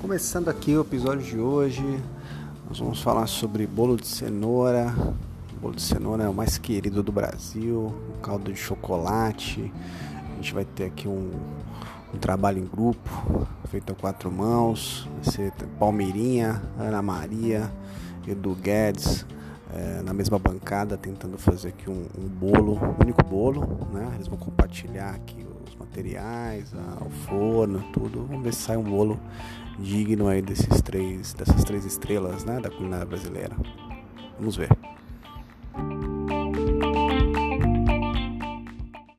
Começando aqui o episódio de hoje, nós vamos falar sobre bolo de cenoura. O bolo de cenoura é o mais querido do Brasil, o caldo de chocolate. A gente vai ter aqui um, um trabalho em grupo, feito a quatro mãos. Vai ser Palmeirinha, Ana Maria, Edu Guedes, é, na mesma bancada, tentando fazer aqui um, um, bolo, um único bolo, né? Eles vão compartilhar aqui os materiais, a, o forno, tudo. Vamos ver se sai um bolo digno aí desses três, dessas três estrelas, né? Da culinária brasileira. Vamos ver.